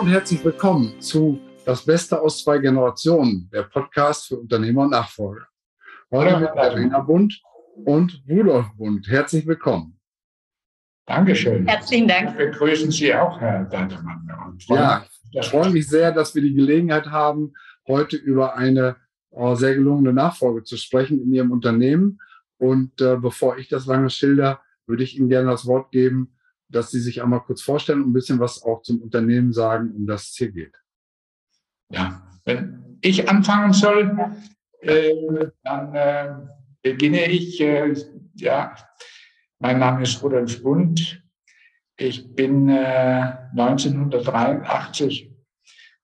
und herzlich willkommen zu Das Beste aus zwei Generationen, der Podcast für Unternehmer und Nachfolger. Heute mit Katharina Bund und Rudolf Bund. Herzlich willkommen. Dankeschön. Herzlichen Dank. Wir begrüßen Sie auch, Herr Deitermann. Ja, ich freue mich sehr, dass wir die Gelegenheit haben, heute über eine äh, sehr gelungene Nachfolge zu sprechen in Ihrem Unternehmen. Und äh, bevor ich das lange schilder, würde ich Ihnen gerne das Wort geben, dass Sie sich einmal kurz vorstellen und ein bisschen was auch zum Unternehmen sagen, um das es hier geht. Ja, wenn ich anfangen soll, äh, dann äh, beginne ich. Äh, ja, mein Name ist Rudolf Bund. Ich bin 1983 äh,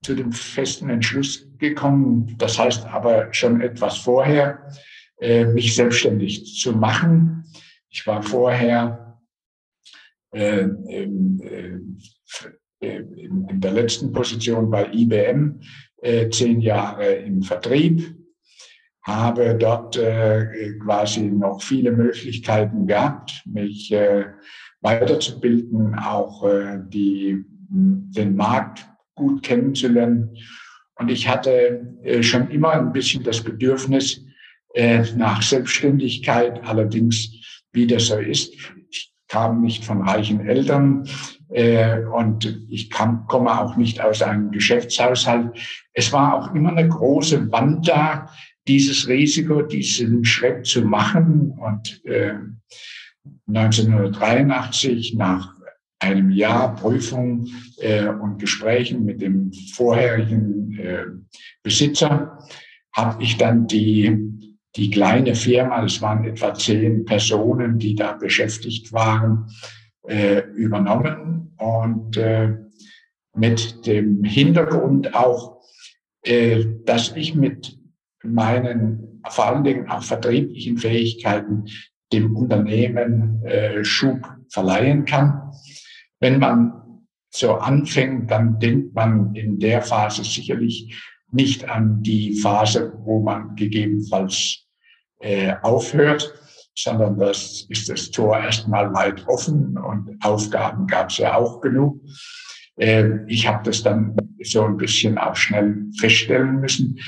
zu dem festen Entschluss gekommen, das heißt aber schon etwas vorher, äh, mich selbstständig zu machen. Ich war vorher äh, in, in der letzten Position bei IBM zehn Jahre im Vertrieb, habe dort quasi noch viele Möglichkeiten gehabt, mich weiterzubilden, auch die, den Markt gut kennenzulernen. Und ich hatte äh, schon immer ein bisschen das Bedürfnis äh, nach Selbstständigkeit. Allerdings, wie das so ist, kam nicht von reichen Eltern äh, und ich kam, komme auch nicht aus einem Geschäftshaushalt. Es war auch immer eine große Wand da, dieses Risiko, diesen Schritt zu machen. Und äh, 1983 nach einem Jahr Prüfung äh, und Gesprächen mit dem vorherigen äh, Besitzer habe ich dann die, die kleine Firma, es waren etwa zehn Personen, die da beschäftigt waren, äh, übernommen und äh, mit dem Hintergrund auch, äh, dass ich mit meinen vor allen Dingen auch vertrieblichen Fähigkeiten dem Unternehmen äh, Schub verleihen kann. Wenn man so anfängt, dann denkt man in der Phase sicherlich nicht an die Phase, wo man gegebenenfalls äh, aufhört, sondern das ist das Tor erstmal weit offen und Aufgaben gab es ja auch genug. Äh, ich habe das dann so ein bisschen auch schnell feststellen müssen.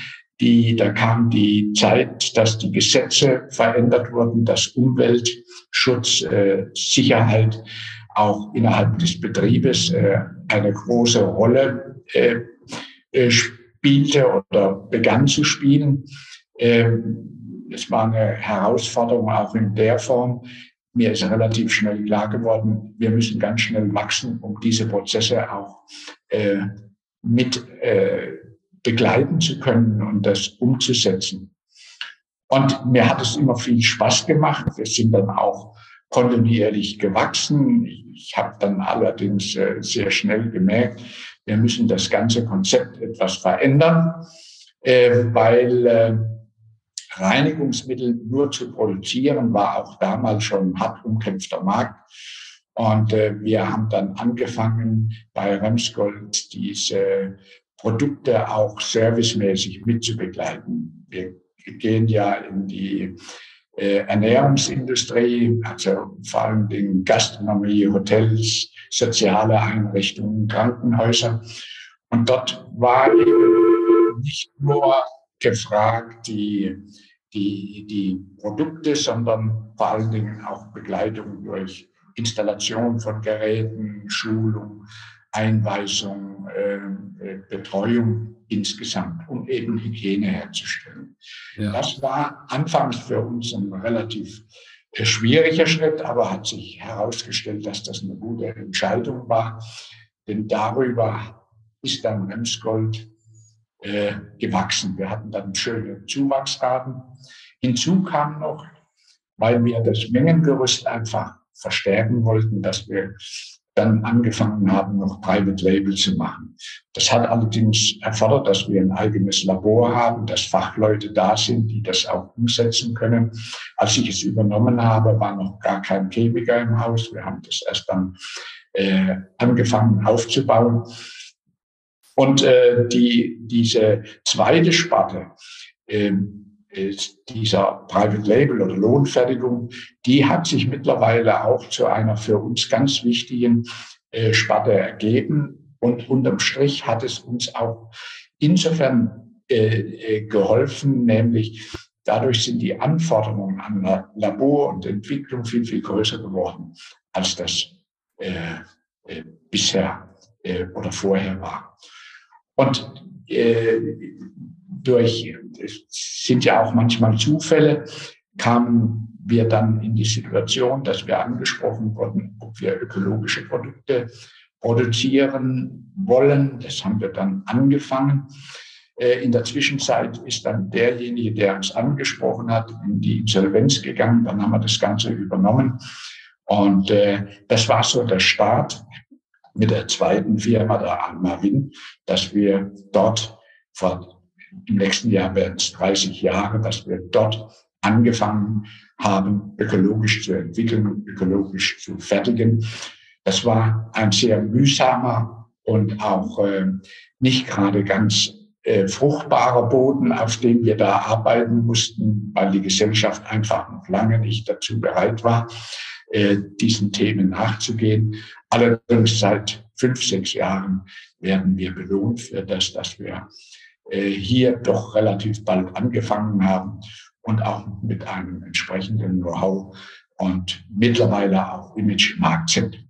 Die, da kam die Zeit, dass die Gesetze verändert wurden, dass Umweltschutz, äh, Sicherheit auch innerhalb des Betriebes äh, eine große Rolle äh, äh, spielte oder begann zu spielen. Ähm, es war eine Herausforderung auch in der Form. Mir ist relativ schnell klar geworden, wir müssen ganz schnell wachsen, um diese Prozesse auch äh, mit äh, begleiten zu können und das umzusetzen. Und mir hat es immer viel Spaß gemacht. Wir sind dann auch kontinuierlich gewachsen. Ich habe dann allerdings äh, sehr schnell gemerkt, wir müssen das ganze Konzept etwas verändern, äh, weil äh, Reinigungsmittel nur zu produzieren war auch damals schon ein hart umkämpfter Markt. Und wir haben dann angefangen, bei Remsgold diese Produkte auch servicemäßig mitzubegleiten. Wir gehen ja in die äh, Ernährungsindustrie, also vor allem den Gastronomie, Hotels, soziale Einrichtungen, Krankenhäuser. Und dort war eben nicht nur gefragt die, die, die Produkte, sondern vor allen Dingen auch Begleitung durch Installation von Geräten, Schulung, Einweisung, äh, Betreuung insgesamt, um eben Hygiene herzustellen. Ja. Das war anfangs für uns ein relativ äh, schwieriger Schritt, aber hat sich herausgestellt, dass das eine gute Entscheidung war. Denn darüber ist dann Remsgold äh, gewachsen. Wir hatten dann schöne Zuwachsraten. Hinzu kam noch, weil wir das Mengengerüst einfach verstärken wollten, dass wir dann angefangen haben, noch Private Label zu machen. Das hat allerdings erfordert, dass wir ein eigenes Labor haben, dass Fachleute da sind, die das auch umsetzen können. Als ich es übernommen habe, war noch gar kein Chemiker im Haus. Wir haben das erst dann äh, angefangen aufzubauen. Und äh, die, diese zweite Sparte, äh, dieser Private Label oder Lohnfertigung, die hat sich mittlerweile auch zu einer für uns ganz wichtigen äh, Sparte ergeben. Und unterm Strich hat es uns auch insofern äh, äh, geholfen, nämlich dadurch sind die Anforderungen an Labor und Entwicklung viel, viel größer geworden, als das äh, äh, bisher äh, oder vorher war. Und äh, durch, es sind ja auch manchmal Zufälle, kamen wir dann in die Situation, dass wir angesprochen wurden, ob wir ökologische Produkte produzieren wollen. Das haben wir dann angefangen. Äh, in der Zwischenzeit ist dann derjenige, der uns angesprochen hat, in die Insolvenz gegangen. Dann haben wir das Ganze übernommen. Und äh, das war so der Start mit der zweiten Firma, der Almavin, dass wir dort vor, im nächsten Jahr werden es 30 Jahre, dass wir dort angefangen haben, ökologisch zu entwickeln und ökologisch zu fertigen. Das war ein sehr mühsamer und auch äh, nicht gerade ganz äh, fruchtbarer Boden, auf dem wir da arbeiten mussten, weil die Gesellschaft einfach noch lange nicht dazu bereit war, äh, diesen Themen nachzugehen. Allerdings seit fünf, sechs Jahren werden wir belohnt für das, dass wir äh, hier doch relativ bald angefangen haben und auch mit einem entsprechenden Know-how und mittlerweile auch Image im Markt sind.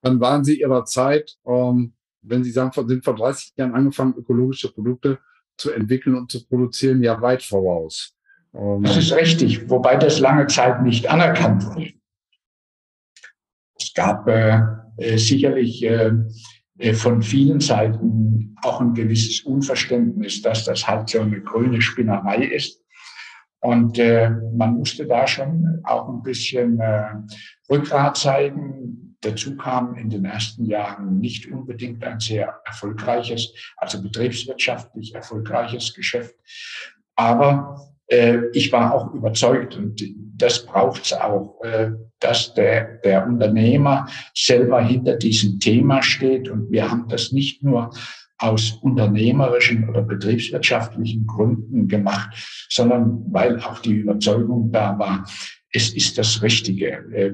Dann waren Sie Ihrer Zeit, ähm, wenn Sie sagen, sind vor 30 Jahren angefangen, ökologische Produkte zu entwickeln und zu produzieren, ja weit voraus. Ähm, das ist richtig, wobei das lange Zeit nicht anerkannt wurde. Es gab äh, sicherlich äh, von vielen Seiten auch ein gewisses Unverständnis, dass das halt so eine grüne Spinnerei ist. Und äh, man musste da schon auch ein bisschen äh, Rückgrat zeigen. Dazu kam in den ersten Jahren nicht unbedingt ein sehr erfolgreiches, also betriebswirtschaftlich erfolgreiches Geschäft. Aber äh, ich war auch überzeugt und das braucht es auch, äh, dass der, der Unternehmer selber hinter diesem Thema steht. Und wir haben das nicht nur aus unternehmerischen oder betriebswirtschaftlichen Gründen gemacht, sondern weil auch die Überzeugung da war, es ist das Richtige. Äh,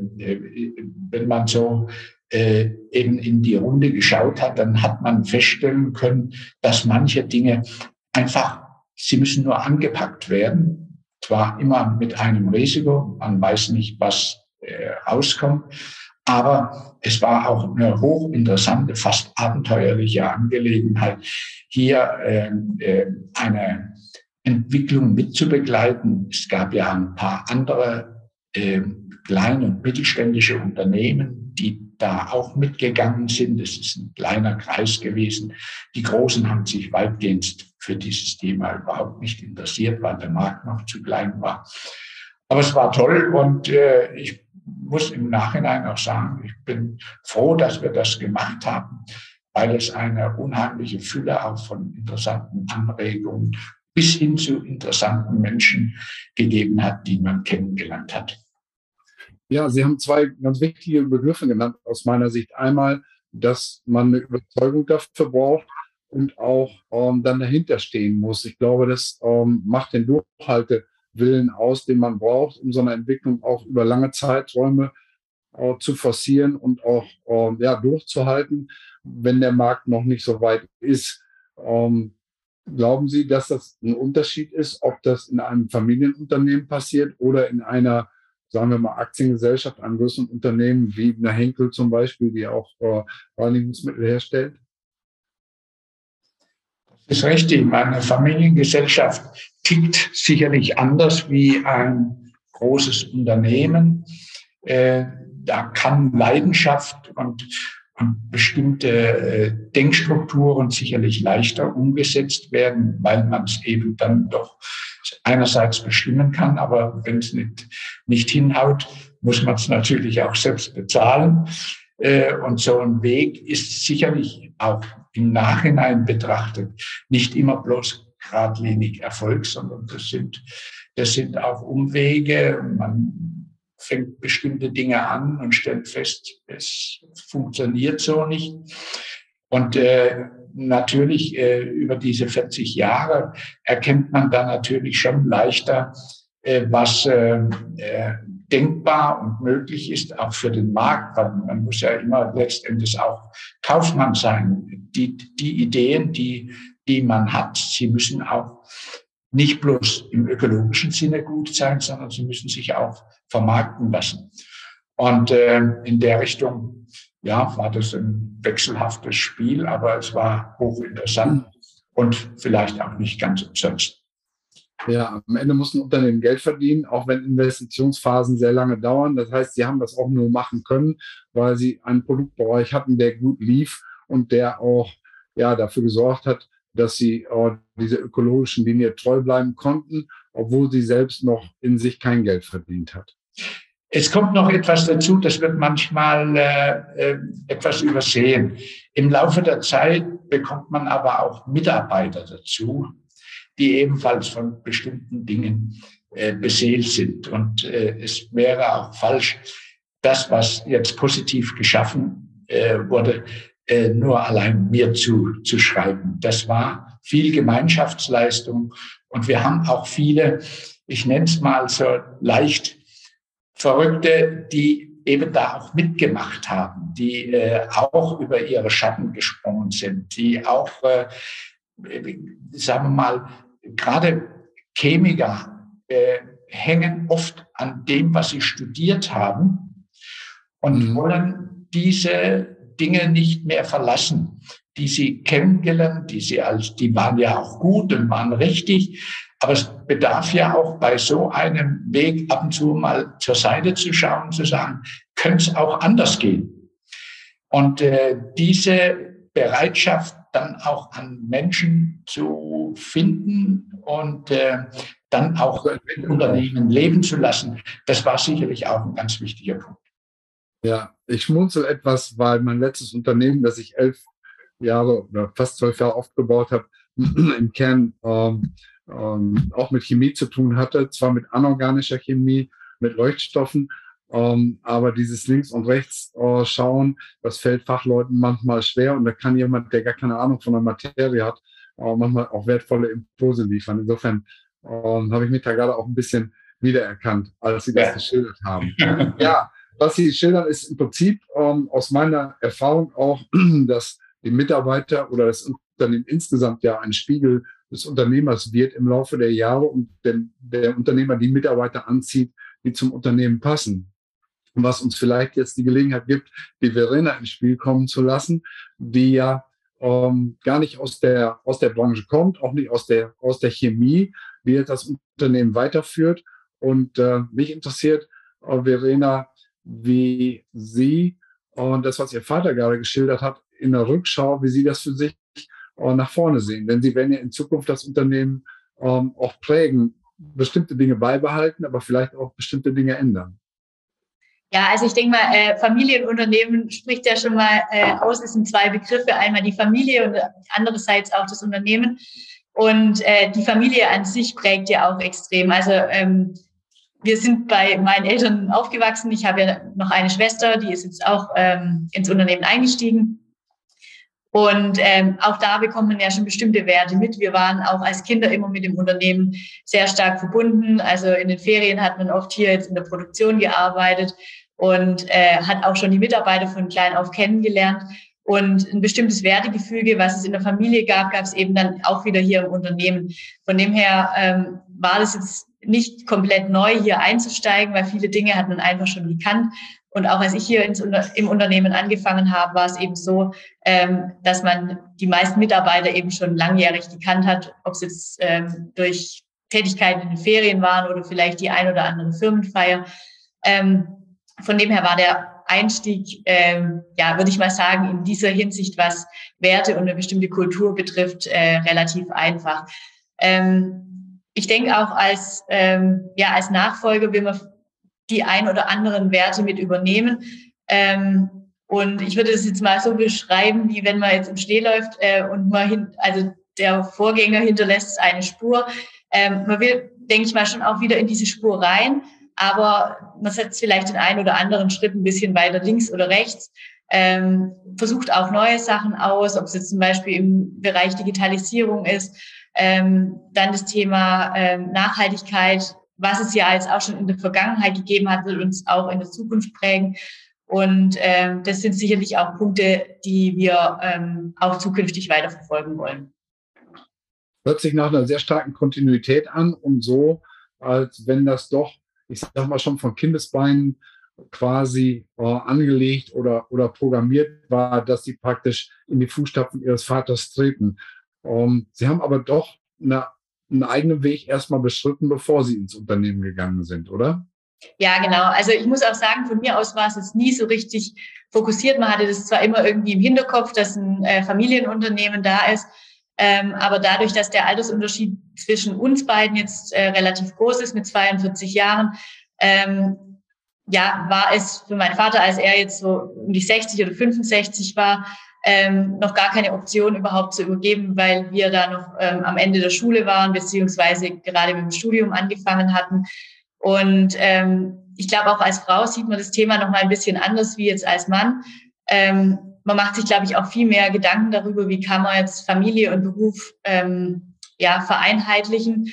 wenn man so eben in die Runde geschaut hat, dann hat man feststellen können, dass manche Dinge einfach Sie müssen nur angepackt werden. Zwar immer mit einem Risiko, man weiß nicht, was äh, rauskommt, aber es war auch eine hochinteressante, fast abenteuerliche Angelegenheit, hier äh, äh, eine Entwicklung mitzubegleiten. Es gab ja ein paar andere kleine und mittelständische Unternehmen, die da auch mitgegangen sind. Es ist ein kleiner Kreis gewesen. Die Großen haben sich weitgehend für dieses Thema überhaupt nicht interessiert, weil der Markt noch zu klein war. Aber es war toll und äh, ich muss im Nachhinein auch sagen, ich bin froh, dass wir das gemacht haben, weil es eine unheimliche Fülle auch von interessanten Anregungen bis hin zu interessanten Menschen gegeben hat, die man kennengelernt hat. Ja, Sie haben zwei ganz wichtige Begriffe genannt aus meiner Sicht. Einmal, dass man eine Überzeugung dafür braucht und auch ähm, dann dahinter stehen muss. Ich glaube, das ähm, macht den Durchhaltewillen aus, den man braucht, um so eine Entwicklung auch über lange Zeiträume äh, zu forcieren und auch ähm, ja, durchzuhalten, wenn der Markt noch nicht so weit ist. Ähm, glauben Sie, dass das ein Unterschied ist, ob das in einem Familienunternehmen passiert oder in einer sagen wir mal, Aktiengesellschaft an größeren Unternehmen wie eine Henkel zum Beispiel, die auch äh, Reinigungsmittel herstellt? Das ist richtig. Meine Familiengesellschaft tickt sicherlich anders wie ein großes Unternehmen. Äh, da kann Leidenschaft und, und bestimmte äh, Denkstrukturen sicherlich leichter umgesetzt werden, weil man es eben dann doch einerseits bestimmen kann, aber wenn es nicht, nicht hinhaut, muss man es natürlich auch selbst bezahlen. Äh, und so ein Weg ist sicherlich auch im Nachhinein betrachtet nicht immer bloß geradlinig Erfolg, sondern das sind, das sind auch Umwege. Man fängt bestimmte Dinge an und stellt fest, es funktioniert so nicht. Und äh, natürlich äh, über diese 40 Jahre erkennt man da natürlich schon leichter, äh, was äh, äh, denkbar und möglich ist, auch für den Markt, weil man muss ja immer letztendlich auch Kaufmann sein. Die, die Ideen, die, die man hat, sie müssen auch nicht bloß im ökologischen Sinne gut sein, sondern sie müssen sich auch vermarkten lassen. Und äh, in der Richtung, ja, war das ein wechselhaftes Spiel, aber es war hochinteressant und vielleicht auch nicht ganz umsonst. Ja, am Ende muss ein Unternehmen Geld verdienen, auch wenn Investitionsphasen sehr lange dauern. Das heißt, sie haben das auch nur machen können, weil sie einen Produktbereich hatten, der gut lief und der auch ja, dafür gesorgt hat, dass sie äh, diese ökologischen Linie treu bleiben konnten, obwohl sie selbst noch in sich kein Geld verdient hat. Es kommt noch etwas dazu, das wird manchmal äh, äh, etwas übersehen. Im Laufe der Zeit bekommt man aber auch Mitarbeiter dazu, die ebenfalls von bestimmten Dingen äh, beseelt sind. Und äh, es wäre auch falsch, das, was jetzt positiv geschaffen äh, wurde, äh, nur allein mir zu, zu schreiben. Das war viel Gemeinschaftsleistung und wir haben auch viele, ich nenne es mal so leicht Verrückte, die eben da auch mitgemacht haben, die äh, auch über ihre Schatten gesprungen sind, die auch, äh, sagen wir mal, gerade Chemiker äh, hängen oft an dem, was sie studiert haben und mhm. wollen diese Dinge nicht mehr verlassen, die sie kennengelernt, die sie als, die waren ja auch gut und waren richtig. Aber es bedarf ja auch bei so einem Weg ab und zu mal zur Seite zu schauen, zu sagen, könnte es auch anders gehen? Und äh, diese Bereitschaft dann auch an Menschen zu finden und äh, dann auch Unternehmen leben zu lassen, das war sicherlich auch ein ganz wichtiger Punkt. Ja, ich schmunzel etwas, weil mein letztes Unternehmen, das ich elf Jahre oder fast zwölf Jahre aufgebaut habe, im Kern ähm, ähm, auch mit Chemie zu tun hatte, zwar mit anorganischer Chemie, mit Leuchtstoffen, ähm, aber dieses links und rechts äh, schauen, das fällt Fachleuten manchmal schwer und da kann jemand, der gar keine Ahnung von der Materie hat, äh, manchmal auch wertvolle Impulse liefern. Insofern ähm, habe ich mich da gerade auch ein bisschen wiedererkannt, als Sie das ja. geschildert haben. ja, was Sie schildern, ist im Prinzip ähm, aus meiner Erfahrung auch, dass die Mitarbeiter oder das Unternehmen insgesamt ja ein Spiegel des Unternehmers wird im Laufe der Jahre und der, der Unternehmer die Mitarbeiter anzieht, die zum Unternehmen passen. Und was uns vielleicht jetzt die Gelegenheit gibt, die Verena ins Spiel kommen zu lassen, die ja ähm, gar nicht aus der, aus der Branche kommt, auch nicht aus der, aus der Chemie, die jetzt das Unternehmen weiterführt. Und äh, mich interessiert, äh, Verena, wie Sie und das, was Ihr Vater gerade geschildert hat, in der Rückschau, wie Sie das für sich äh, nach vorne sehen. Denn Sie werden ja in Zukunft das Unternehmen ähm, auch prägen, bestimmte Dinge beibehalten, aber vielleicht auch bestimmte Dinge ändern. Ja, also ich denke mal, äh, Familienunternehmen spricht ja schon mal äh, aus. Es sind zwei Begriffe, einmal die Familie und andererseits auch das Unternehmen. Und äh, die Familie an sich prägt ja auch extrem. Also ähm, wir sind bei meinen Eltern aufgewachsen. Ich habe ja noch eine Schwester, die ist jetzt auch ähm, ins Unternehmen eingestiegen. Und ähm, auch da bekommt man ja schon bestimmte Werte mit. Wir waren auch als Kinder immer mit dem Unternehmen sehr stark verbunden. Also in den Ferien hat man oft hier jetzt in der Produktion gearbeitet und äh, hat auch schon die Mitarbeiter von klein auf kennengelernt. Und ein bestimmtes Wertegefüge, was es in der Familie gab, gab es eben dann auch wieder hier im Unternehmen. Von dem her ähm, war das jetzt nicht komplett neu, hier einzusteigen, weil viele Dinge hat man einfach schon gekannt. Und auch als ich hier ins, im Unternehmen angefangen habe, war es eben so, ähm, dass man die meisten Mitarbeiter eben schon langjährig gekannt hat, ob es jetzt ähm, durch Tätigkeiten in den Ferien waren oder vielleicht die ein oder andere Firmenfeier. Ähm, von dem her war der Einstieg, ähm, ja, würde ich mal sagen, in dieser Hinsicht, was Werte und eine bestimmte Kultur betrifft, äh, relativ einfach. Ähm, ich denke auch als, ähm, ja, als Nachfolger will man die ein oder anderen Werte mit übernehmen. Ähm, und ich würde es jetzt mal so beschreiben, wie wenn man jetzt im Schnee läuft äh, und man hin, also der Vorgänger hinterlässt eine Spur. Ähm, man will, denke ich mal, schon auch wieder in diese Spur rein, aber man setzt vielleicht den einen oder anderen Schritt ein bisschen weiter links oder rechts. Ähm, versucht auch neue Sachen aus, ob es jetzt zum Beispiel im Bereich Digitalisierung ist, ähm, dann das Thema ähm, Nachhaltigkeit was es ja jetzt auch schon in der Vergangenheit gegeben hat, wird uns auch in der Zukunft prägen. Und ähm, das sind sicherlich auch Punkte, die wir ähm, auch zukünftig weiterverfolgen wollen. Hört sich nach einer sehr starken Kontinuität an und so, als wenn das doch, ich sag mal schon von Kindesbeinen quasi äh, angelegt oder, oder programmiert war, dass sie praktisch in die Fußstapfen ihres Vaters treten. Ähm, sie haben aber doch eine, einen eigenen Weg erstmal beschritten, bevor sie ins Unternehmen gegangen sind, oder? Ja, genau. Also ich muss auch sagen, von mir aus war es jetzt nie so richtig fokussiert. Man hatte das zwar immer irgendwie im Hinterkopf, dass ein äh, Familienunternehmen da ist, ähm, aber dadurch, dass der Altersunterschied zwischen uns beiden jetzt äh, relativ groß ist mit 42 Jahren, ähm, ja, war es für meinen Vater, als er jetzt so um die 60 oder 65 war, ähm, noch gar keine Option überhaupt zu übergeben, weil wir da noch ähm, am Ende der Schule waren, beziehungsweise gerade mit dem Studium angefangen hatten. Und ähm, ich glaube, auch als Frau sieht man das Thema noch mal ein bisschen anders wie jetzt als Mann. Ähm, man macht sich, glaube ich, auch viel mehr Gedanken darüber, wie kann man jetzt Familie und Beruf ähm, ja vereinheitlichen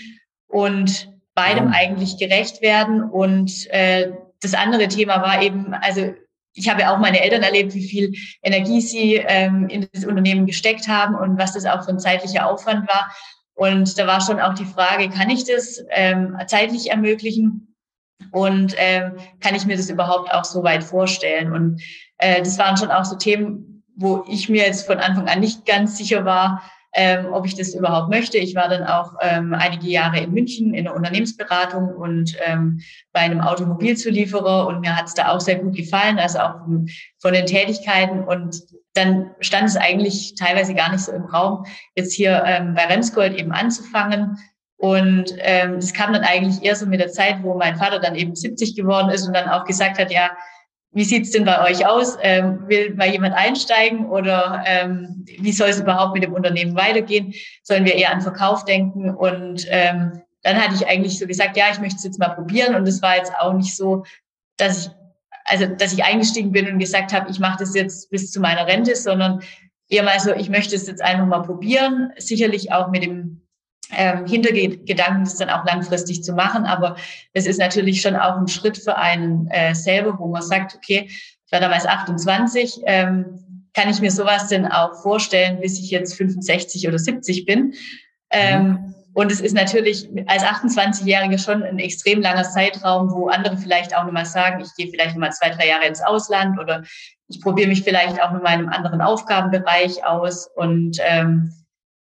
und beidem eigentlich gerecht werden. Und äh, das andere Thema war eben, also ich habe ja auch meine Eltern erlebt, wie viel Energie sie ähm, in das Unternehmen gesteckt haben und was das auch für ein zeitlicher Aufwand war. Und da war schon auch die Frage, kann ich das ähm, zeitlich ermöglichen? Und ähm, kann ich mir das überhaupt auch so weit vorstellen? Und äh, das waren schon auch so Themen, wo ich mir jetzt von Anfang an nicht ganz sicher war, ähm, ob ich das überhaupt möchte. Ich war dann auch ähm, einige Jahre in München in der Unternehmensberatung und ähm, bei einem Automobilzulieferer und mir hat es da auch sehr gut gefallen, also auch von, von den Tätigkeiten und dann stand es eigentlich teilweise gar nicht so im Raum, jetzt hier ähm, bei Remsgold eben anzufangen. Und ähm, das kam dann eigentlich eher so mit der Zeit, wo mein Vater dann eben 70 geworden ist und dann auch gesagt hat, ja, wie sieht's denn bei euch aus? Ähm, will mal jemand einsteigen oder ähm, wie soll es überhaupt mit dem Unternehmen weitergehen? Sollen wir eher an Verkauf denken? Und ähm, dann hatte ich eigentlich so gesagt, ja, ich möchte es jetzt mal probieren. Und es war jetzt auch nicht so, dass ich, also dass ich eingestiegen bin und gesagt habe, ich mache das jetzt bis zu meiner Rente, sondern eher mal so, ich möchte es jetzt einfach mal probieren. Sicherlich auch mit dem ähm, Hintergedanken, das dann auch langfristig zu machen. Aber es ist natürlich schon auch ein Schritt für einen äh, selber, wo man sagt, okay, ich war damals 28, ähm, kann ich mir sowas denn auch vorstellen, bis ich jetzt 65 oder 70 bin? Ähm, mhm. Und es ist natürlich als 28-Jährige schon ein extrem langer Zeitraum, wo andere vielleicht auch nochmal sagen, ich gehe vielleicht nochmal zwei, drei Jahre ins Ausland oder ich probiere mich vielleicht auch mit meinem anderen Aufgabenbereich aus. Und ähm,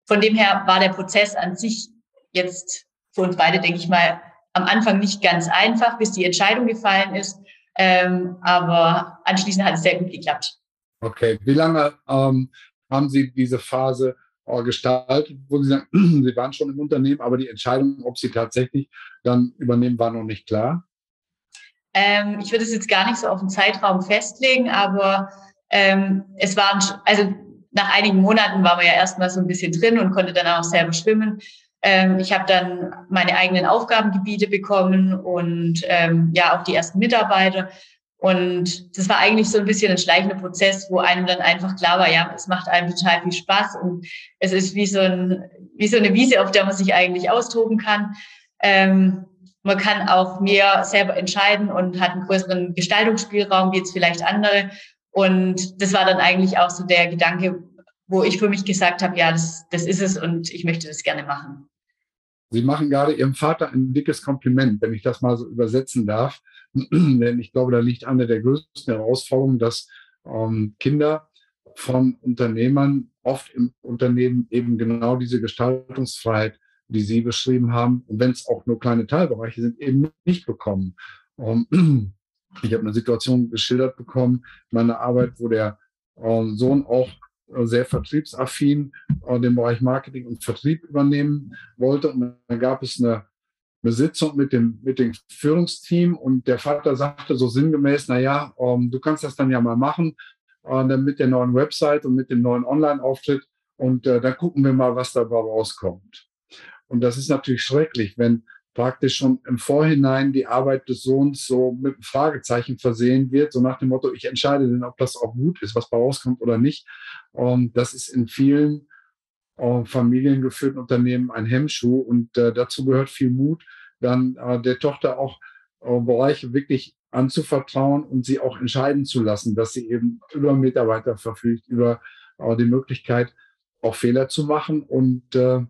von dem her war der Prozess an sich jetzt für uns beide, denke ich mal, am Anfang nicht ganz einfach, bis die Entscheidung gefallen ist. Ähm, aber anschließend hat es sehr gut geklappt. Okay, wie lange ähm, haben Sie diese Phase äh, gestaltet, wo Sie sagen, Sie waren schon im Unternehmen, aber die Entscheidung, ob Sie tatsächlich dann übernehmen, war noch nicht klar? Ähm, ich würde es jetzt gar nicht so auf den Zeitraum festlegen, aber ähm, es waren, also nach einigen Monaten war man ja erstmal so ein bisschen drin und konnte dann auch selber schwimmen. Ähm, ich habe dann meine eigenen Aufgabengebiete bekommen und ähm, ja auch die ersten Mitarbeiter. Und das war eigentlich so ein bisschen ein schleichender Prozess, wo einem dann einfach klar war, ja, es macht einem total viel Spaß und es ist wie so, ein, wie so eine Wiese, auf der man sich eigentlich austoben kann. Ähm, man kann auch mehr selber entscheiden und hat einen größeren Gestaltungsspielraum wie jetzt vielleicht andere. Und das war dann eigentlich auch so der Gedanke, wo ich für mich gesagt habe, ja, das, das ist es und ich möchte das gerne machen. Sie machen gerade Ihrem Vater ein dickes Kompliment, wenn ich das mal so übersetzen darf. Denn ich glaube, da liegt eine der größten Herausforderungen, dass ähm, Kinder von Unternehmern oft im Unternehmen eben genau diese Gestaltungsfreiheit, die Sie beschrieben haben, wenn es auch nur kleine Teilbereiche sind, eben nicht bekommen. Ähm, ich habe eine Situation geschildert bekommen, meine Arbeit, wo der äh, Sohn auch äh, sehr vertriebsaffin äh, den Bereich Marketing und Vertrieb übernehmen wollte. Und dann gab es eine, eine Sitzung mit dem, mit dem Führungsteam und der Vater sagte so sinngemäß, na ja, ähm, du kannst das dann ja mal machen, mit der neuen Website und mit dem neuen Online-Auftritt und dann gucken wir mal, was dabei rauskommt. Und das ist natürlich schrecklich, wenn praktisch schon im Vorhinein die Arbeit des Sohns so mit einem Fragezeichen versehen wird, so nach dem Motto, ich entscheide denn, ob das auch gut ist, was bei rauskommt oder nicht. Und das ist in vielen äh, familiengeführten Unternehmen ein Hemmschuh und äh, dazu gehört viel Mut, dann äh, der Tochter auch äh, Bereiche wirklich anzuvertrauen und sie auch entscheiden zu lassen, dass sie eben über Mitarbeiter verfügt, über äh, die Möglichkeit, auch Fehler zu machen und äh,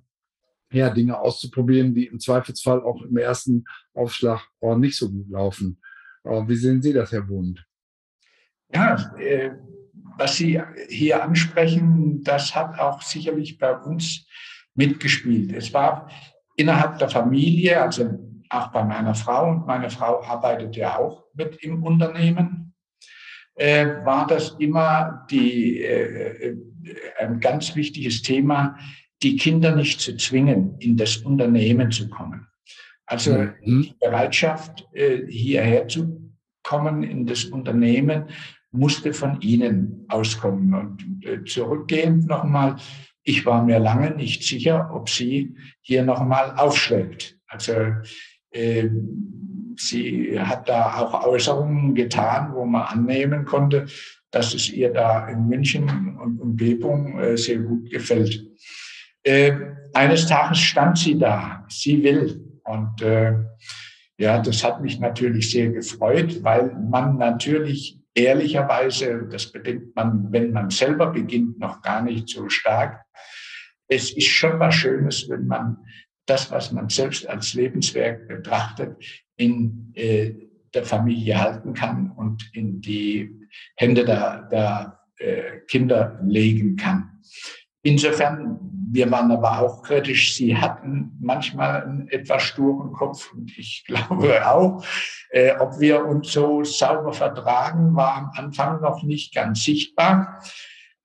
ja, Dinge auszuprobieren, die im Zweifelsfall auch im ersten Aufschlag äh, nicht so gut laufen. Äh, wie sehen Sie das, Herr Bund? Ja, äh, was Sie hier ansprechen, das hat auch sicherlich bei uns mitgespielt. Es war innerhalb der Familie, also auch bei meiner Frau, und meine Frau arbeitet ja auch mit im Unternehmen, äh, war das immer die, äh, äh, ein ganz wichtiges Thema, die Kinder nicht zu zwingen, in das Unternehmen zu kommen. Also mhm. die Bereitschaft, äh, hierher zu kommen in das Unternehmen, musste von ihnen auskommen. Und äh, zurückgehend nochmal, ich war mir lange nicht sicher, ob sie hier nochmal aufschlägt. Also äh, sie hat da auch Äußerungen getan, wo man annehmen konnte, dass es ihr da in München und Umgebung äh, sehr gut gefällt. Äh, eines Tages stand sie da, sie will. Und äh, ja, das hat mich natürlich sehr gefreut, weil man natürlich ehrlicherweise, das bedenkt man, wenn man selber beginnt, noch gar nicht so stark. Es ist schon was Schönes, wenn man das, was man selbst als Lebenswerk betrachtet, in äh, der Familie halten kann und in die Hände der, der äh, Kinder legen kann. Insofern, wir waren aber auch kritisch. Sie hatten manchmal einen etwas sturen Kopf und ich glaube auch, äh, ob wir uns so sauber vertragen, war am Anfang noch nicht ganz sichtbar.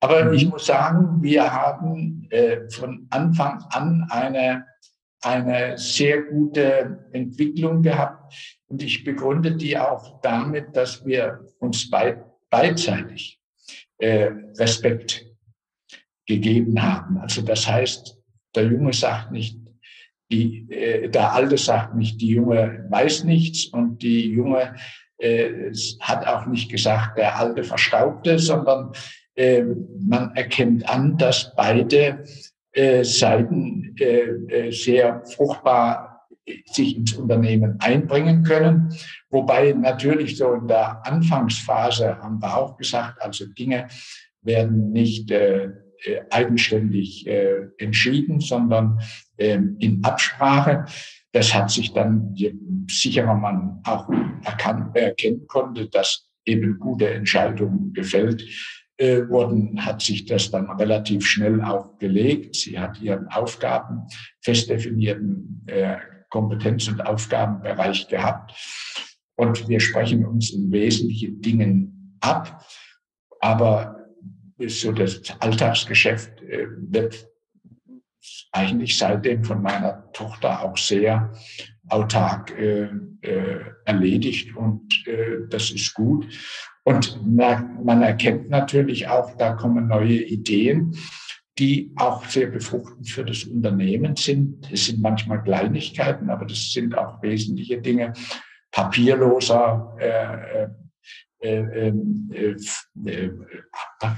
Aber mhm. ich muss sagen, wir haben äh, von Anfang an eine, eine sehr gute Entwicklung gehabt. Und ich begründe die auch damit, dass wir uns beid, beidseitig äh, Respekt gegeben haben. Also das heißt, der Junge sagt nicht, die, äh, der Alte sagt nicht, die Junge weiß nichts und die Junge äh, hat auch nicht gesagt, der Alte verstaubte, sondern äh, man erkennt an, dass beide äh, Seiten äh, äh sehr fruchtbar sich ins Unternehmen einbringen können. Wobei natürlich so in der Anfangsphase haben wir auch gesagt, also Dinge werden nicht äh, äh, eigenständig äh, entschieden, sondern ähm, in Absprache. Das hat sich dann, je sicherer man auch erkennen konnte, dass eben gute Entscheidungen gefällt äh, wurden, hat sich das dann relativ schnell auch gelegt. Sie hat ihren Aufgaben, fest definierten äh, Kompetenz- und Aufgabenbereich gehabt. Und wir sprechen uns in wesentlichen Dingen ab. Aber so das Alltagsgeschäft äh, wird eigentlich seitdem von meiner Tochter auch sehr autark äh, äh, erledigt und äh, das ist gut. Und man, man erkennt natürlich auch, da kommen neue Ideen, die auch sehr befruchtend für das Unternehmen sind. Es sind manchmal Kleinigkeiten, aber das sind auch wesentliche Dinge. Papierloser äh, äh äh, ähm, äh, äh,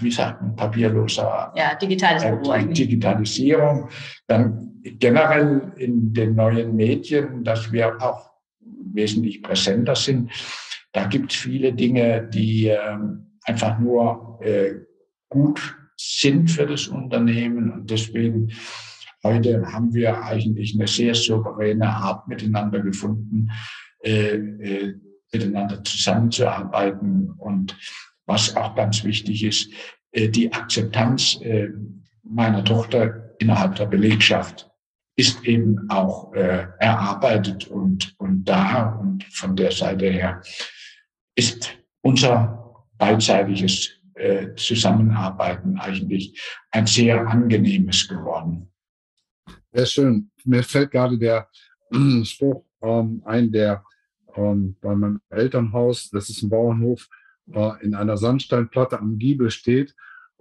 wie sagt man, papierloser ja, digitales äh, Digitalisierung. Dann generell in den neuen Medien, dass wir auch wesentlich präsenter sind. Da gibt es viele Dinge, die äh, einfach nur äh, gut sind für das Unternehmen. Und deswegen heute haben wir eigentlich eine sehr souveräne Art miteinander gefunden, äh, miteinander zusammenzuarbeiten. Und was auch ganz wichtig ist, äh, die Akzeptanz äh, meiner Tochter innerhalb der Belegschaft ist eben auch äh, erarbeitet und, und da. Und von der Seite her ist unser beidseitiges Zusammenarbeiten eigentlich ein sehr angenehmes geworden. Sehr schön. Mir fällt gerade der Spruch ähm, ein, der ähm, bei meinem Elternhaus, das ist ein Bauernhof, äh, in einer Sandsteinplatte am Giebel steht.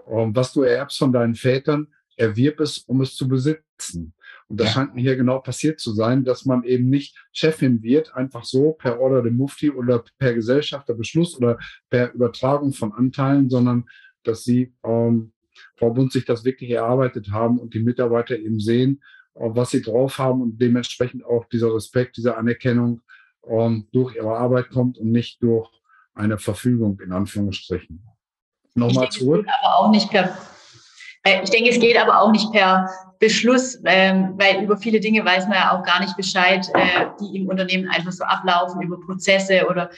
Ähm, was du ererbst von deinen Vätern, erwirb es, um es zu besitzen. Und das ja. scheint mir hier genau passiert zu sein, dass man eben nicht Chefin wird, einfach so per Order de Mufti oder per Gesellschafterbeschluss oder per Übertragung von Anteilen, sondern dass sie ähm, Frau Bund sich das wirklich erarbeitet haben und die Mitarbeiter eben sehen, was sie drauf haben und dementsprechend auch dieser Respekt, diese Anerkennung ähm, durch ihre Arbeit kommt und nicht durch eine Verfügung in Anführungsstrichen. Nochmal zurück. Aber auch nicht per, ich denke, es geht aber auch nicht per Beschluss, ähm, weil über viele Dinge weiß man ja auch gar nicht Bescheid, äh, die im Unternehmen einfach so ablaufen, über Prozesse oder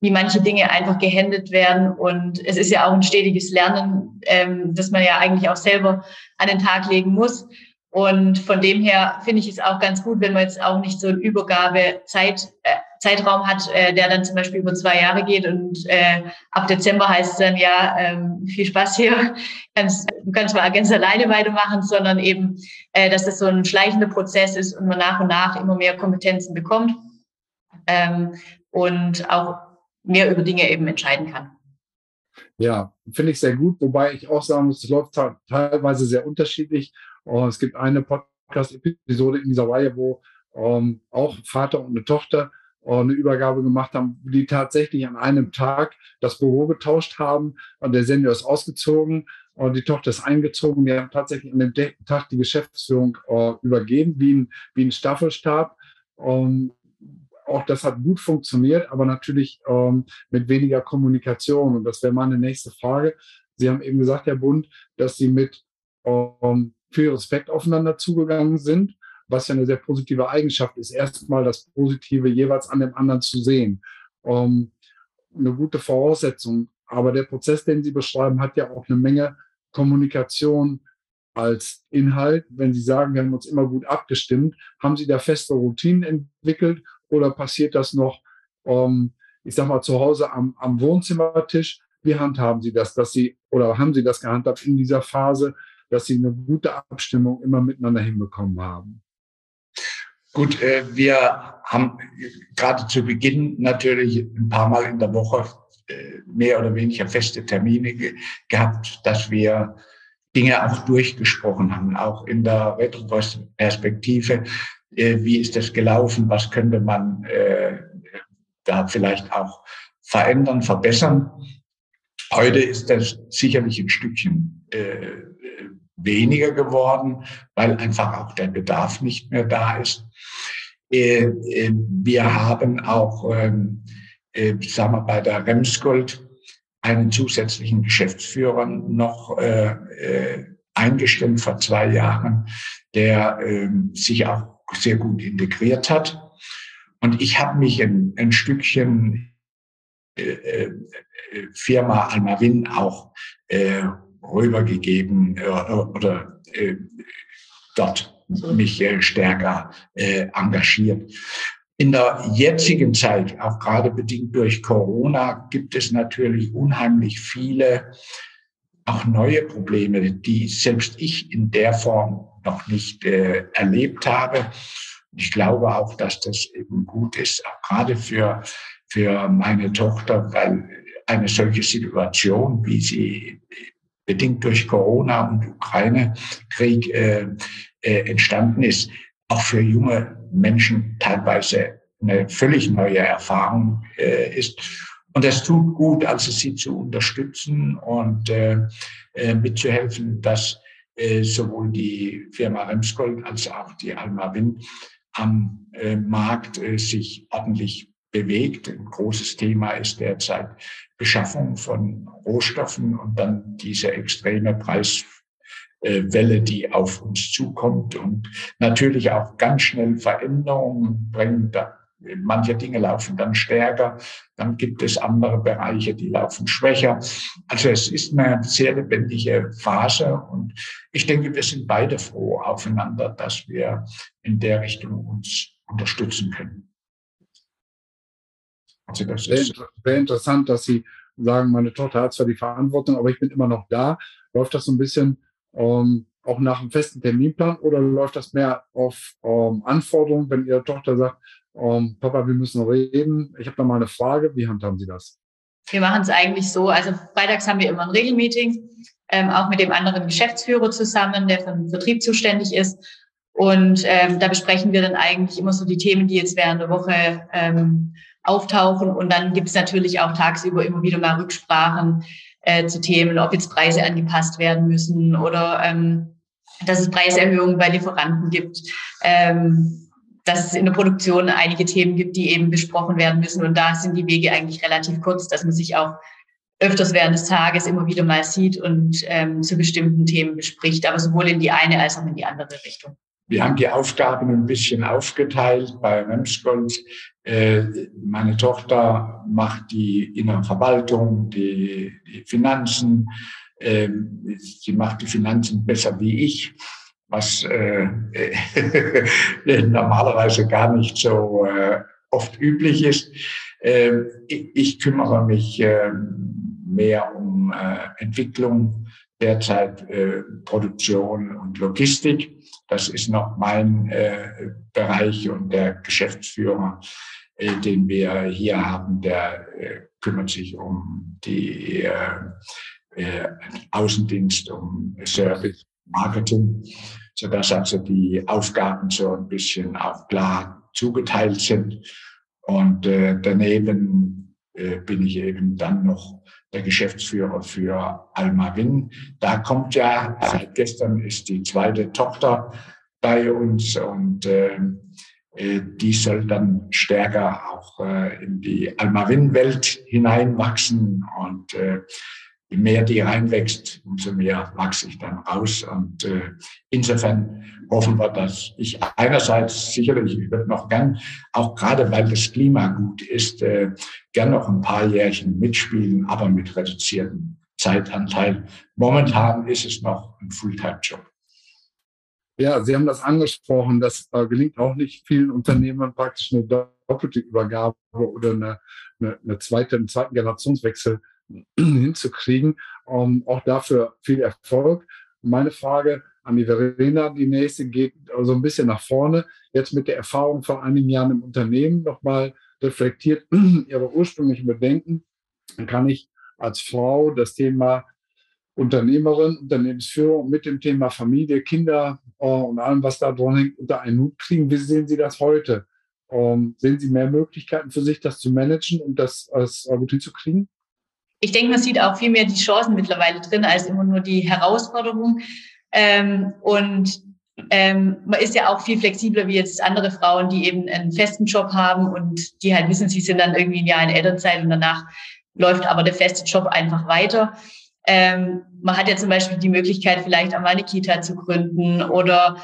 wie manche Dinge einfach gehandelt werden. Und es ist ja auch ein stetiges Lernen, ähm, das man ja eigentlich auch selber an den Tag legen muss. Und von dem her finde ich es auch ganz gut, wenn man jetzt auch nicht so einen Übergabezeit, äh, Zeitraum hat, äh, der dann zum Beispiel über zwei Jahre geht und äh, ab Dezember heißt es dann ja, ähm, viel Spaß hier, kannst, du kannst mal ganz alleine weitermachen, sondern eben, äh, dass das so ein schleichender Prozess ist und man nach und nach immer mehr Kompetenzen bekommt ähm, und auch mehr über Dinge eben entscheiden kann. Ja, finde ich sehr gut, wobei ich auch sagen muss, es läuft teilweise sehr unterschiedlich. Oh, es gibt eine Podcast-Episode in dieser Reihe, wo ähm, auch Vater und eine Tochter eine Übergabe gemacht haben, die tatsächlich an einem Tag das Büro getauscht haben und der Senior ist ausgezogen und die Tochter ist eingezogen. Wir haben tatsächlich an dem Tag die Geschäftsführung äh, übergeben, wie ein, wie ein Staffelstab. Und auch das hat gut funktioniert, aber natürlich ähm, mit weniger Kommunikation. Und das wäre meine nächste Frage. Sie haben eben gesagt, Herr Bund, dass Sie mit ähm, viel Respekt aufeinander zugegangen sind, was ja eine sehr positive Eigenschaft ist, erstmal das Positive jeweils an dem anderen zu sehen. Ähm, eine gute Voraussetzung. Aber der Prozess, den Sie beschreiben, hat ja auch eine Menge Kommunikation als Inhalt. Wenn Sie sagen, wir haben uns immer gut abgestimmt, haben Sie da feste Routinen entwickelt oder passiert das noch, ähm, ich sag mal, zu Hause am, am Wohnzimmertisch? Wie handhaben Sie das, dass Sie oder haben Sie das gehandhabt in dieser Phase, dass Sie eine gute Abstimmung immer miteinander hinbekommen haben? Gut, äh, wir haben gerade zu Beginn natürlich ein paar Mal in der Woche äh, mehr oder weniger feste Termine ge gehabt, dass wir Dinge auch durchgesprochen haben, auch in der Retroperspektive. Äh, wie ist das gelaufen? Was könnte man äh, da vielleicht auch verändern, verbessern? Heute ist das sicherlich ein Stückchen äh, weniger geworden, weil einfach auch der Bedarf nicht mehr da ist. Äh, äh, wir haben auch, ähm, äh, sagen wir, bei der Remsgold einen zusätzlichen Geschäftsführer noch eingestellt vor zwei Jahren, der ähm, sich auch sehr gut integriert hat. Und ich habe mich ein, ein Stückchen Firma Almavin auch rübergegeben äh, oder äh, dort mich äh, stärker äh, engagiert. In der jetzigen Zeit, auch gerade bedingt durch Corona, gibt es natürlich unheimlich viele auch neue Probleme, die selbst ich in der Form noch nicht äh, erlebt habe. Ich glaube auch, dass das eben gut ist, auch gerade für, für meine Tochter, weil eine solche Situation, wie sie bedingt durch Corona und Ukraine-Krieg äh, äh, entstanden ist, auch für junge Menschen teilweise eine völlig neue Erfahrung äh, ist. Und es tut gut, also sie zu unterstützen und äh, äh, mitzuhelfen, dass äh, sowohl die Firma Remsgold als auch die Alma Wind am äh, Markt äh, sich ordentlich bewegt. Ein großes Thema ist derzeit Beschaffung von Rohstoffen und dann diese extreme Preiswelle, die auf uns zukommt und natürlich auch ganz schnell Veränderungen bringt. Manche Dinge laufen dann stärker, dann gibt es andere Bereiche, die laufen schwächer. Also es ist eine sehr lebendige Phase und ich denke, wir sind beide froh aufeinander, dass wir in der Richtung uns unterstützen können. Sehr, sehr interessant, dass Sie sagen, meine Tochter hat zwar die Verantwortung, aber ich bin immer noch da. Läuft das so ein bisschen ähm, auch nach einem festen Terminplan oder läuft das mehr auf ähm, Anforderungen, wenn Ihre Tochter sagt, ähm, Papa, wir müssen reden, ich habe da mal eine Frage, wie handhaben Sie das? Wir machen es eigentlich so, also freitags haben wir immer ein Regelmeeting, ähm, auch mit dem anderen Geschäftsführer zusammen, der für den Vertrieb zuständig ist. Und ähm, da besprechen wir dann eigentlich immer so die Themen, die jetzt während der Woche ähm, auftauchen. Und dann gibt es natürlich auch tagsüber immer wieder mal Rücksprachen äh, zu Themen, ob jetzt Preise angepasst werden müssen oder ähm, dass es Preiserhöhungen bei Lieferanten gibt, ähm, dass es in der Produktion einige Themen gibt, die eben besprochen werden müssen. Und da sind die Wege eigentlich relativ kurz, dass man sich auch öfters während des Tages immer wieder mal sieht und ähm, zu bestimmten Themen bespricht, aber sowohl in die eine als auch in die andere Richtung. Wir haben die Aufgaben ein bisschen aufgeteilt bei Remsgold. Äh, meine Tochter macht die innere Verwaltung, die, die Finanzen. Ähm, sie macht die Finanzen besser wie ich, was äh, normalerweise gar nicht so äh, oft üblich ist. Ähm, ich kümmere mich ähm, mehr um Entwicklung, derzeit Produktion und Logistik. Das ist noch mein äh, Bereich und der Geschäftsführer, äh, den wir hier haben, der äh, kümmert sich um die äh, äh, Außendienst, um Service, Marketing, sodass also die Aufgaben so ein bisschen auch klar zugeteilt sind. Und äh, daneben bin ich eben dann noch der Geschäftsführer für Alma Win. Da kommt ja, seit gestern ist die zweite Tochter bei uns und äh, äh die soll dann stärker auch äh, in die Alma Win-Welt hineinwachsen und äh, je mehr die reinwächst, umso mehr wachse ich dann raus. Und äh, insofern hoffen wir, dass ich einerseits sicherlich, ich würde noch gern, auch gerade weil das Klima gut ist, äh, gern noch ein paar Jährchen mitspielen, aber mit reduziertem Zeitanteil. Momentan ist es noch ein Fulltime-Job. Ja, Sie haben das angesprochen. Das äh, gelingt auch nicht vielen Unternehmern praktisch eine doppelte Übergabe oder eine, eine, eine zweite, einen zweiten Generationswechsel hinzukriegen. Um, auch dafür viel Erfolg. Meine Frage an die Verena, die nächste, geht so also ein bisschen nach vorne. Jetzt mit der Erfahrung von einigen Jahren im Unternehmen nochmal reflektiert Ihre ursprünglichen Bedenken. Dann kann ich als Frau das Thema Unternehmerin, Unternehmensführung mit dem Thema Familie, Kinder äh, und allem, was da dran hängt, unter einen Hut kriegen. Wie sehen Sie das heute? Ähm, sehen Sie mehr Möglichkeiten für sich, das zu managen und das gut hinzukriegen? Ich denke, man sieht auch viel mehr die Chancen mittlerweile drin als immer nur die Herausforderung. Ähm, und ähm, man ist ja auch viel flexibler wie jetzt andere Frauen, die eben einen festen Job haben und die halt wissen, sie sind dann irgendwie ein Jahr in Elternzeit und danach läuft aber der feste Job einfach weiter. Ähm, man hat ja zum Beispiel die Möglichkeit, vielleicht einmal eine Kita zu gründen oder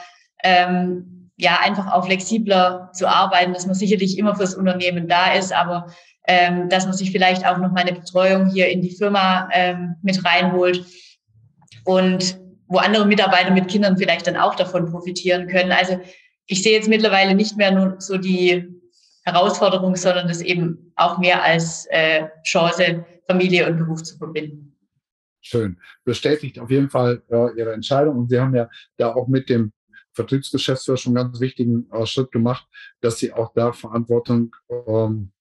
ähm, ja, einfach auch flexibler zu arbeiten, dass man sicherlich immer fürs Unternehmen da ist, aber ähm, dass man sich vielleicht auch noch mal eine Betreuung hier in die Firma ähm, mit reinholt und wo andere Mitarbeiter mit Kindern vielleicht dann auch davon profitieren können. Also ich sehe jetzt mittlerweile nicht mehr nur so die Herausforderung, sondern das eben auch mehr als äh, Chance, Familie und Beruf zu verbinden. Schön. Bestätigt auf jeden Fall äh, Ihre Entscheidung. Und Sie haben ja da auch mit dem Vertriebsgeschäftsführer schon einen ganz wichtigen äh, Schritt gemacht, dass Sie auch da Verantwortung ähm,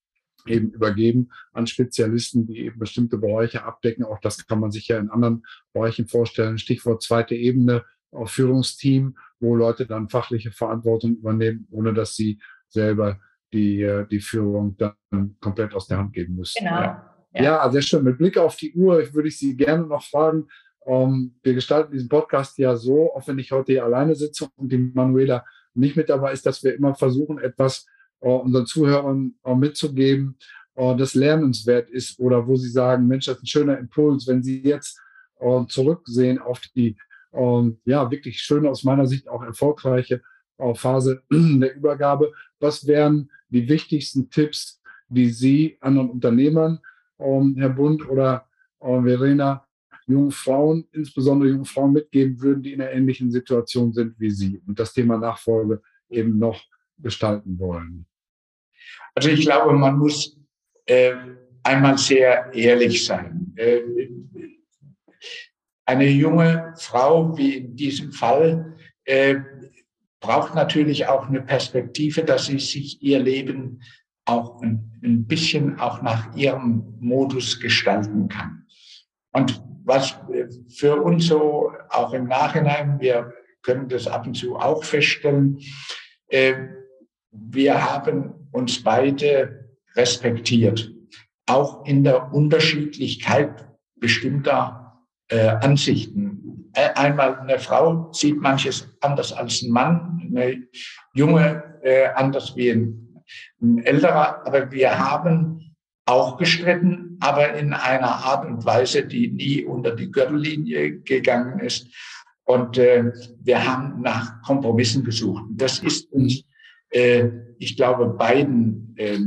eben übergeben an Spezialisten, die eben bestimmte Bereiche abdecken. Auch das kann man sich ja in anderen Bereichen vorstellen. Stichwort zweite Ebene, auch Führungsteam, wo Leute dann fachliche Verantwortung übernehmen, ohne dass sie selber die, äh, die Führung dann komplett aus der Hand geben müssen. Genau. Ja. Ja. ja, sehr schön. Mit Blick auf die Uhr würde ich Sie gerne noch fragen. Ähm, wir gestalten diesen Podcast ja so, auch wenn ich heute hier alleine sitze und die Manuela nicht mit dabei ist, dass wir immer versuchen, etwas unseren Zuhörern auch mitzugeben, äh, das lernenswert ist oder wo sie sagen, Mensch, das ist ein schöner Impuls, wenn sie jetzt äh, zurücksehen auf die ähm, ja wirklich schöne, aus meiner Sicht auch erfolgreiche Phase der Übergabe. Was wären die wichtigsten Tipps, die Sie anderen Unternehmern, ähm, Herr Bund oder Verena, jungen Frauen, insbesondere jungen Frauen mitgeben würden, die in einer ähnlichen Situation sind wie Sie und das Thema Nachfolge eben noch gestalten wollen? Also ich glaube, man muss äh, einmal sehr ehrlich sein. Äh, eine junge Frau wie in diesem Fall äh, braucht natürlich auch eine Perspektive, dass sie sich ihr Leben auch ein, ein bisschen auch nach ihrem Modus gestalten kann. Und was für uns so auch im Nachhinein, wir können das ab und zu auch feststellen, äh, wir haben uns beide respektiert, auch in der Unterschiedlichkeit bestimmter äh, Ansichten. einmal eine Frau sieht manches anders als ein Mann, eine junge äh, anders wie ein, ein älterer, aber wir haben auch gestritten, aber in einer Art und Weise, die nie unter die Gürtellinie gegangen ist. Und äh, wir haben nach Kompromissen gesucht. Das ist uns, ich glaube, beiden äh,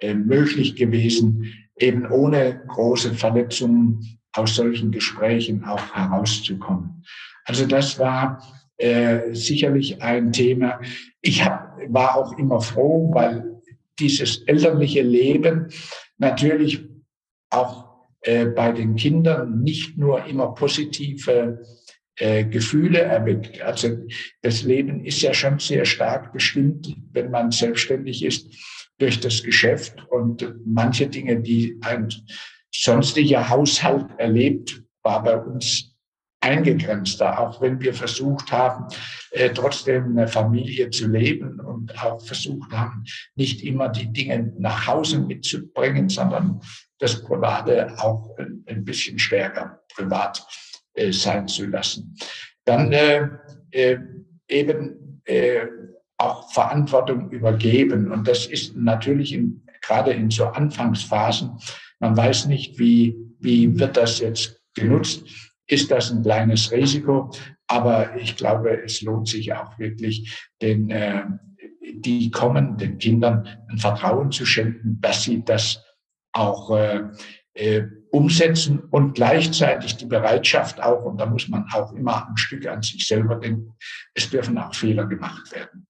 äh, möglich gewesen, eben ohne große Verletzungen aus solchen Gesprächen auch herauszukommen. Also das war äh, sicherlich ein Thema. Ich war auch immer froh, weil dieses elterliche Leben natürlich auch äh, bei den Kindern nicht nur immer positive äh, Gefühle erweckt. Also das Leben ist ja schon sehr stark bestimmt, wenn man selbstständig ist durch das Geschäft und manche Dinge, die ein sonstiger Haushalt erlebt, war bei uns eingegrenzter, auch wenn wir versucht haben, äh, trotzdem eine Familie zu leben und auch versucht haben, nicht immer die Dinge nach Hause mitzubringen, sondern das Private auch ein, ein bisschen stärker privat äh, sein zu lassen. Dann äh, äh eben äh, auch Verantwortung übergeben. Und das ist natürlich in, gerade in so Anfangsphasen, man weiß nicht, wie, wie wird das jetzt genutzt. Ist das ein kleines Risiko? Aber ich glaube, es lohnt sich auch wirklich, den, äh, die kommen, den Kindern ein Vertrauen zu schenken, dass sie das auch äh, äh, umsetzen und gleichzeitig die Bereitschaft auch, und da muss man auch immer ein Stück an sich selber denken, es dürfen auch Fehler gemacht werden.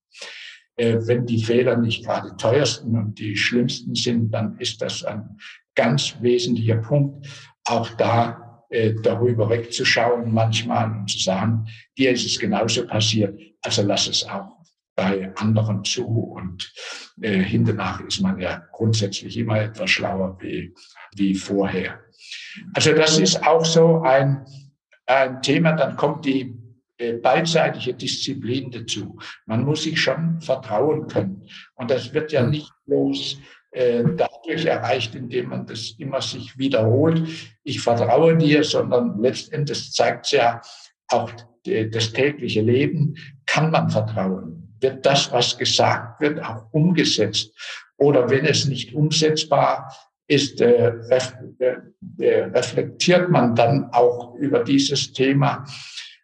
Äh, wenn die Fehler nicht gerade teuersten und die schlimmsten sind, dann ist das ein ganz wesentlicher Punkt, auch da äh, darüber wegzuschauen manchmal und zu sagen, dir ist es genauso passiert, also lass es auch bei anderen zu und äh, hinternach ist man ja grundsätzlich immer etwas schlauer wie, wie vorher. Also das ist auch so ein, ein Thema. Dann kommt die äh, beidseitige Disziplin dazu. Man muss sich schon vertrauen können. Und das wird ja nicht bloß äh, dadurch erreicht, indem man das immer sich wiederholt. Ich vertraue dir, sondern letztendlich zeigt es ja auch das tägliche Leben, kann man vertrauen. Wird das, was gesagt wird, auch umgesetzt? Oder wenn es nicht umsetzbar ist, äh, äh reflektiert man dann auch über dieses Thema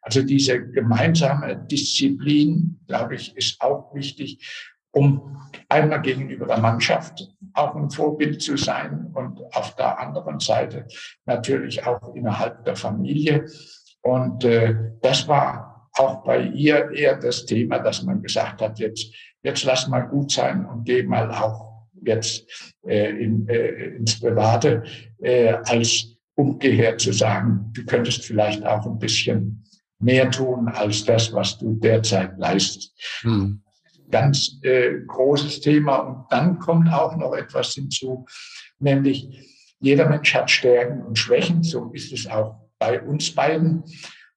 also diese gemeinsame Disziplin, glaube ich, ist auch wichtig, um einmal gegenüber der Mannschaft auch ein Vorbild zu sein und auf der anderen Seite natürlich auch innerhalb der Familie. Und äh, das war auch bei ihr eher das Thema, dass man gesagt hat, jetzt, jetzt lass mal gut sein und geh mal auch jetzt äh, in, äh, ins Private, äh, als umgekehrt zu sagen, du könntest vielleicht auch ein bisschen mehr tun als das, was du derzeit leistest. Hm. Ganz äh, großes Thema. Und dann kommt auch noch etwas hinzu, nämlich jeder Mensch hat Stärken und Schwächen. So ist es auch bei uns beiden.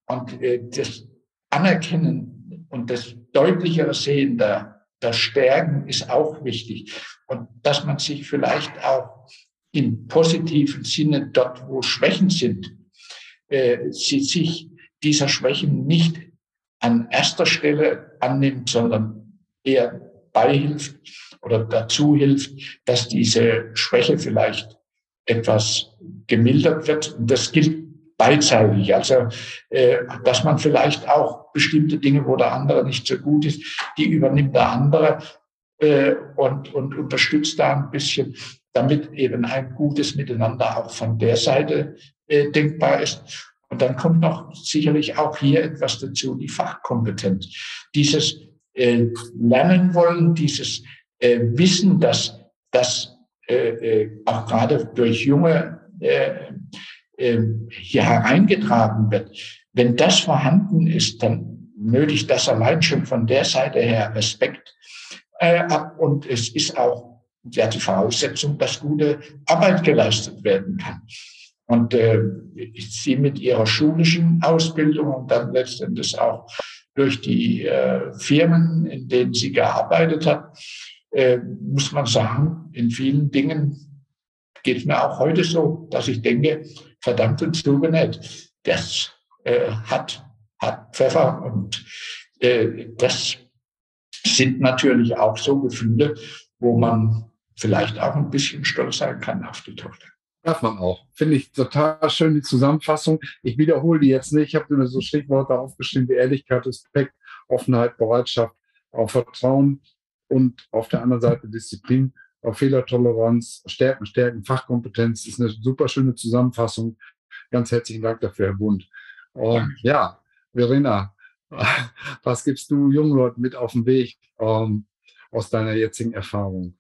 Und äh, das Anerkennen und das deutlichere Sehen der, der Stärken ist auch wichtig. Und dass man sich vielleicht auch im positiven Sinne dort, wo Schwächen sind, äh, sich dieser Schwächen nicht an erster Stelle annimmt, sondern eher beihilft oder dazu hilft, dass diese Schwäche vielleicht etwas gemildert wird. Und das gilt beidseitig. Also, äh, dass man vielleicht auch bestimmte Dinge, wo der andere nicht so gut ist, die übernimmt der andere äh, und, und unterstützt da ein bisschen, damit eben ein gutes Miteinander auch von der Seite äh, denkbar ist. Und dann kommt noch sicherlich auch hier etwas dazu, die Fachkompetenz. Dieses äh, Lernen wollen, dieses äh, Wissen, dass das äh, äh, auch gerade durch Junge äh, äh, hier hereingetragen wird. Wenn das vorhanden ist, dann nötigt das allein schon von der Seite her Respekt äh, ab. Und es ist auch ja, die Voraussetzung, dass gute Arbeit geleistet werden kann. Und äh, sie mit ihrer schulischen Ausbildung und dann letztendlich auch durch die äh, Firmen, in denen sie gearbeitet hat, äh, muss man sagen, in vielen Dingen geht es mir auch heute so, dass ich denke, verdammt und Zuge nicht. Das äh, hat hat Pfeffer und äh, das sind natürlich auch so Gefühle, wo man vielleicht auch ein bisschen stolz sein kann auf die Tochter. Darf man auch. Finde ich total schön, die Zusammenfassung. Ich wiederhole die jetzt nicht. Ich habe mir so Stichworte aufgeschrieben wie Ehrlichkeit, Respekt, Offenheit, Bereitschaft, auch Vertrauen und auf der anderen Seite Disziplin, auf Fehlertoleranz, Stärken, Stärken, Fachkompetenz. Das ist eine super schöne Zusammenfassung. Ganz herzlichen Dank dafür, Herr Bund. Ähm, ja, Verena, was gibst du jungen Leuten mit auf den Weg ähm, aus deiner jetzigen Erfahrung?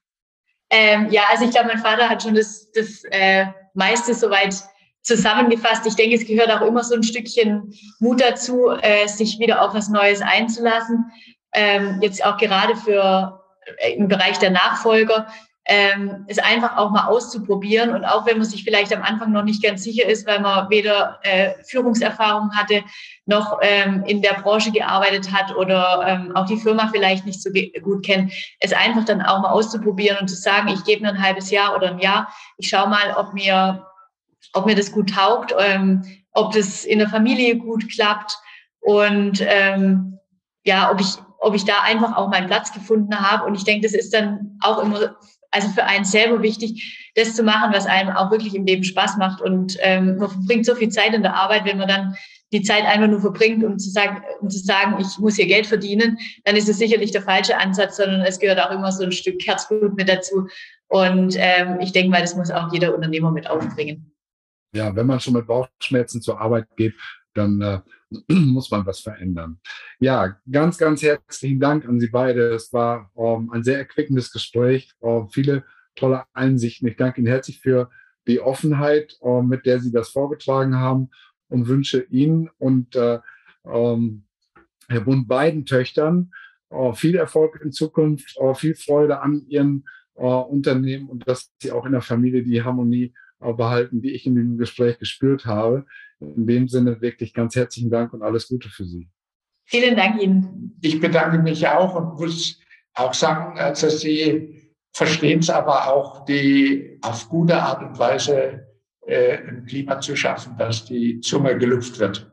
Ähm, ja, also ich glaube, mein Vater hat schon das, das äh, meiste soweit zusammengefasst. Ich denke, es gehört auch immer so ein Stückchen Mut dazu, äh, sich wieder auf was Neues einzulassen. Ähm, jetzt auch gerade für äh, im Bereich der Nachfolger ähm, es einfach auch mal auszuprobieren. Und auch wenn man sich vielleicht am Anfang noch nicht ganz sicher ist, weil man weder äh, Führungserfahrung hatte, noch ähm, in der Branche gearbeitet hat oder ähm, auch die Firma vielleicht nicht so gut kennt, es einfach dann auch mal auszuprobieren und zu sagen, ich gebe mir ein halbes Jahr oder ein Jahr, ich schaue mal, ob mir, ob mir das gut taugt, ähm, ob das in der Familie gut klappt und ähm, ja, ob ich, ob ich da einfach auch meinen Platz gefunden habe. Und ich denke, das ist dann auch immer also für einen selber wichtig, das zu machen, was einem auch wirklich im Leben Spaß macht. Und ähm, man verbringt so viel Zeit in der Arbeit, wenn man dann die Zeit einfach nur verbringt, um zu sagen, um zu sagen, ich muss hier Geld verdienen, dann ist es sicherlich der falsche Ansatz, sondern es gehört auch immer so ein Stück Herzblut mit dazu. Und ähm, ich denke mal, das muss auch jeder Unternehmer mit aufbringen. Ja, wenn man schon mit Bauchschmerzen zur Arbeit geht, dann äh, muss man was verändern. Ja, ganz, ganz herzlichen Dank an Sie beide. Es war ähm, ein sehr erquickendes Gespräch, äh, viele tolle Einsichten. Ich danke Ihnen herzlich für die Offenheit, äh, mit der Sie das vorgetragen haben und wünsche Ihnen und äh, ähm, Herr Bund beiden Töchtern äh, viel Erfolg in Zukunft, äh, viel Freude an Ihren äh, Unternehmen und dass Sie auch in der Familie die Harmonie behalten, die ich in dem Gespräch gespürt habe. In dem Sinne wirklich ganz herzlichen Dank und alles Gute für Sie. Vielen Dank Ihnen. Ich bedanke mich auch und muss auch sagen, also Sie verstehen es aber auch, die auf gute Art und Weise äh, ein Klima zu schaffen, dass die Zunge geluft wird.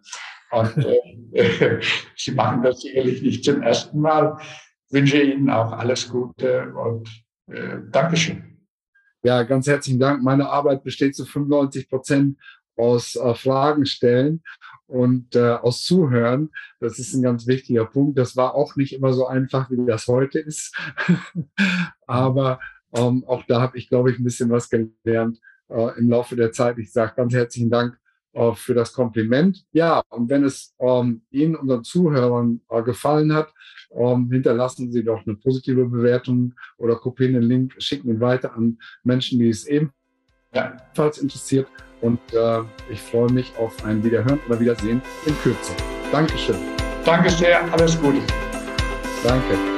Und äh, Sie machen das sicherlich nicht zum ersten Mal. Ich wünsche Ihnen auch alles Gute und äh, Dankeschön. Ja, ganz herzlichen Dank. Meine Arbeit besteht zu 95 Prozent aus äh, Fragen stellen und äh, aus Zuhören. Das ist ein ganz wichtiger Punkt. Das war auch nicht immer so einfach, wie das heute ist. Aber ähm, auch da habe ich, glaube ich, ein bisschen was gelernt äh, im Laufe der Zeit. Ich sage ganz herzlichen Dank äh, für das Kompliment. Ja, und wenn es ähm, Ihnen, unseren Zuhörern, äh, gefallen hat, ähm, hinterlassen Sie doch eine positive Bewertung oder kopieren den Link, schicken ihn weiter an Menschen, die es ebenfalls interessiert. Und äh, ich freue mich auf ein Wiederhören oder Wiedersehen in Kürze. Dankeschön. Danke sehr, alles Gute. Danke.